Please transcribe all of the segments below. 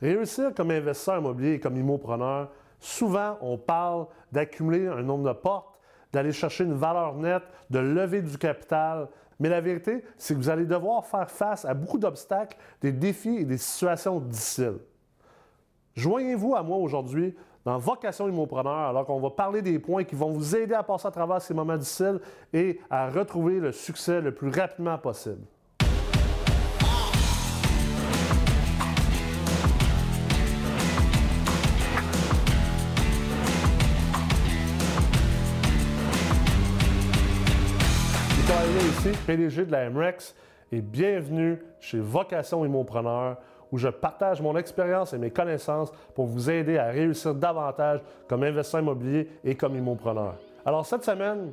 Réussir comme investisseur immobilier et comme immopreneur, souvent on parle d'accumuler un nombre de portes, d'aller chercher une valeur nette, de lever du capital. Mais la vérité, c'est que vous allez devoir faire face à beaucoup d'obstacles, des défis et des situations difficiles. Joignez-vous à moi aujourd'hui dans Vocation Immopreneur, alors qu'on va parler des points qui vont vous aider à passer à travers ces moments difficiles et à retrouver le succès le plus rapidement possible. Ici, PDG de la MREX, et bienvenue chez Vocation Immopreneur, où je partage mon expérience et mes connaissances pour vous aider à réussir davantage comme investisseur immobilier et comme immopreneur. Alors cette semaine,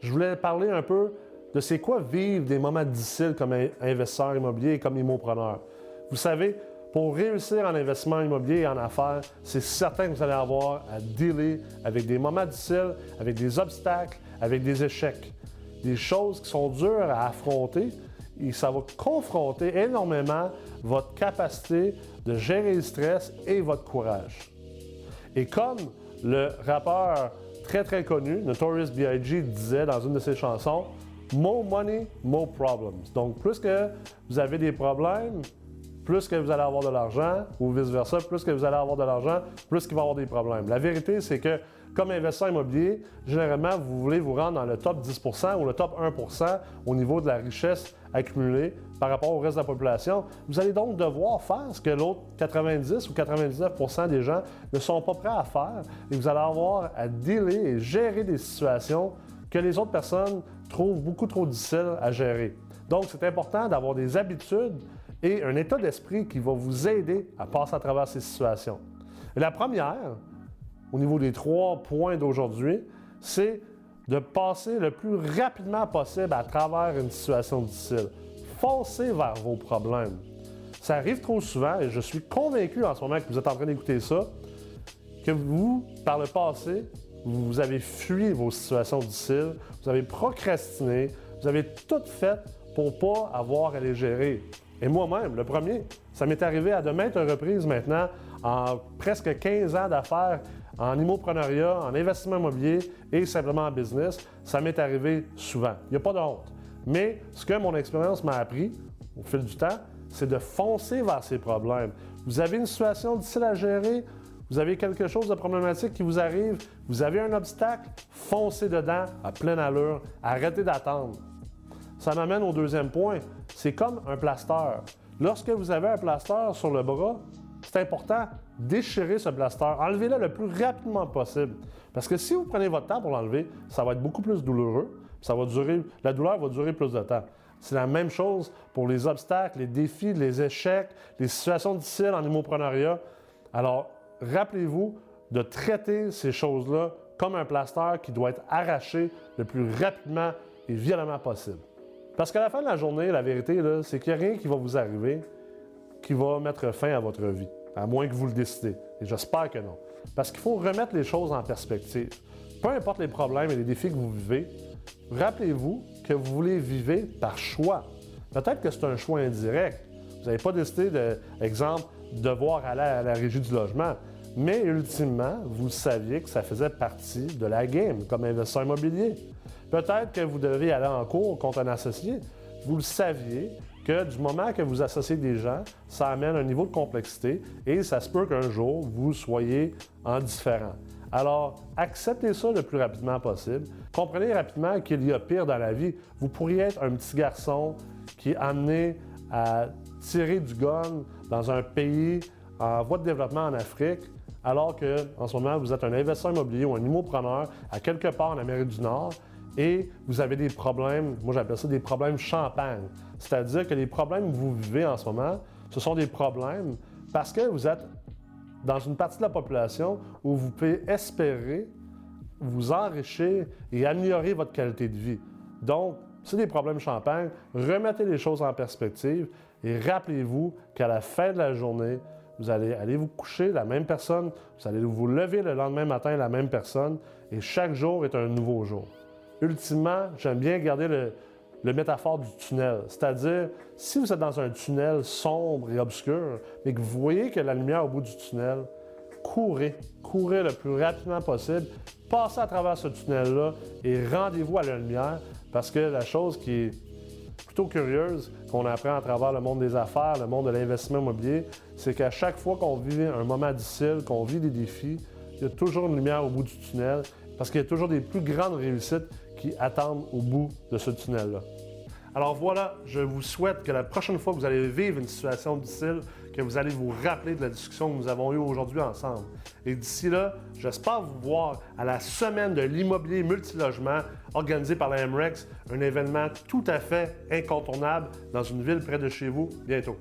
je voulais parler un peu de c'est quoi vivre des moments difficiles comme investisseur immobilier et comme immopreneur. Vous savez, pour réussir en investissement immobilier et en affaires, c'est certain que vous allez avoir à dealer avec des moments difficiles, avec des obstacles, avec des échecs des choses qui sont dures à affronter et ça va confronter énormément votre capacité de gérer le stress et votre courage. Et comme le rappeur très très connu, Notorious B.I.G., disait dans une de ses chansons, More money, more problems. Donc, plus que vous avez des problèmes, plus que vous allez avoir de l'argent, ou vice-versa, plus que vous allez avoir de l'argent, plus qu'il va y avoir des problèmes. La vérité, c'est que comme investisseur immobilier, généralement, vous voulez vous rendre dans le top 10% ou le top 1% au niveau de la richesse accumulée par rapport au reste de la population. Vous allez donc devoir faire ce que l'autre 90 ou 99% des gens ne sont pas prêts à faire et vous allez avoir à dealer et gérer des situations que les autres personnes trouvent beaucoup trop difficiles à gérer. Donc, c'est important d'avoir des habitudes et un état d'esprit qui va vous aider à passer à travers ces situations. La première, au niveau des trois points d'aujourd'hui, c'est de passer le plus rapidement possible à travers une situation difficile. Foncez vers vos problèmes. Ça arrive trop souvent et je suis convaincu en ce moment que vous êtes en train d'écouter ça, que vous, par le passé, vous avez fui vos situations difficiles, vous avez procrastiné, vous avez tout fait pour ne pas avoir à les gérer. Et moi-même, le premier, ça m'est arrivé à de maintes reprises maintenant, en presque 15 ans d'affaires, en immoprenariat, en investissement immobilier et simplement en business, ça m'est arrivé souvent. Il n'y a pas de honte. Mais ce que mon expérience m'a appris au fil du temps, c'est de foncer vers ces problèmes. Vous avez une situation difficile à gérer, vous avez quelque chose de problématique qui vous arrive, vous avez un obstacle, foncez dedans à pleine allure, arrêtez d'attendre. Ça m'amène au deuxième point. C'est comme un plaster. Lorsque vous avez un plaster sur le bras, c'est important, déchirer ce blaster. Enlevez-le le plus rapidement possible. Parce que si vous prenez votre temps pour l'enlever, ça va être beaucoup plus douloureux. Ça va durer, la douleur va durer plus de temps. C'est la même chose pour les obstacles, les défis, les échecs, les situations difficiles en immoprenariat. Alors, rappelez-vous de traiter ces choses-là comme un plaster qui doit être arraché le plus rapidement et violemment possible. Parce qu'à la fin de la journée, la vérité, c'est qu'il n'y a rien qui va vous arriver qui va mettre fin à votre vie à moins que vous le décidez. Et j'espère que non. Parce qu'il faut remettre les choses en perspective. Peu importe les problèmes et les défis que vous vivez, rappelez-vous que vous voulez vivre par choix. Peut-être que c'est un choix indirect. Vous n'avez pas décidé, de, exemple, devoir aller à la régie du logement. Mais ultimement, vous saviez que ça faisait partie de la game comme investisseur immobilier. Peut-être que vous devez aller en cours contre un associé. Vous le saviez, que du moment que vous associez des gens, ça amène un niveau de complexité et ça se peut qu'un jour, vous soyez en différent. Alors, acceptez ça le plus rapidement possible. Comprenez rapidement qu'il y a pire dans la vie. Vous pourriez être un petit garçon qui est amené à tirer du gun dans un pays en voie de développement en Afrique, alors que en ce moment, vous êtes un investisseur immobilier ou un immopreneur à quelque part en Amérique du Nord et vous avez des problèmes, moi j'appelle ça des problèmes champagne. C'est-à-dire que les problèmes que vous vivez en ce moment, ce sont des problèmes parce que vous êtes dans une partie de la population où vous pouvez espérer vous enrichir et améliorer votre qualité de vie. Donc, c'est des problèmes champagne. Remettez les choses en perspective et rappelez-vous qu'à la fin de la journée, vous allez vous coucher la même personne, vous allez vous lever le lendemain matin la même personne. Et chaque jour est un nouveau jour. Ultimement, j'aime bien garder le métaphore du tunnel. C'est-à-dire, si vous êtes dans un tunnel sombre et obscur, mais que vous voyez que la lumière au bout du tunnel, courez, courez le plus rapidement possible, passez à travers ce tunnel-là et rendez-vous à la lumière parce que la chose qui est plutôt curieuse qu'on apprend à travers le monde des affaires, le monde de l'investissement immobilier, c'est qu'à chaque fois qu'on vit un moment difficile, qu'on vit des défis, il y a toujours une lumière au bout du tunnel parce qu'il y a toujours des plus grandes réussites qui attendent au bout de ce tunnel-là. Alors voilà, je vous souhaite que la prochaine fois que vous allez vivre une situation difficile, que vous allez vous rappeler de la discussion que nous avons eue aujourd'hui ensemble. Et d'ici là, j'espère vous voir à la semaine de l'immobilier multilogement organisée par la MREX, un événement tout à fait incontournable dans une ville près de chez vous bientôt.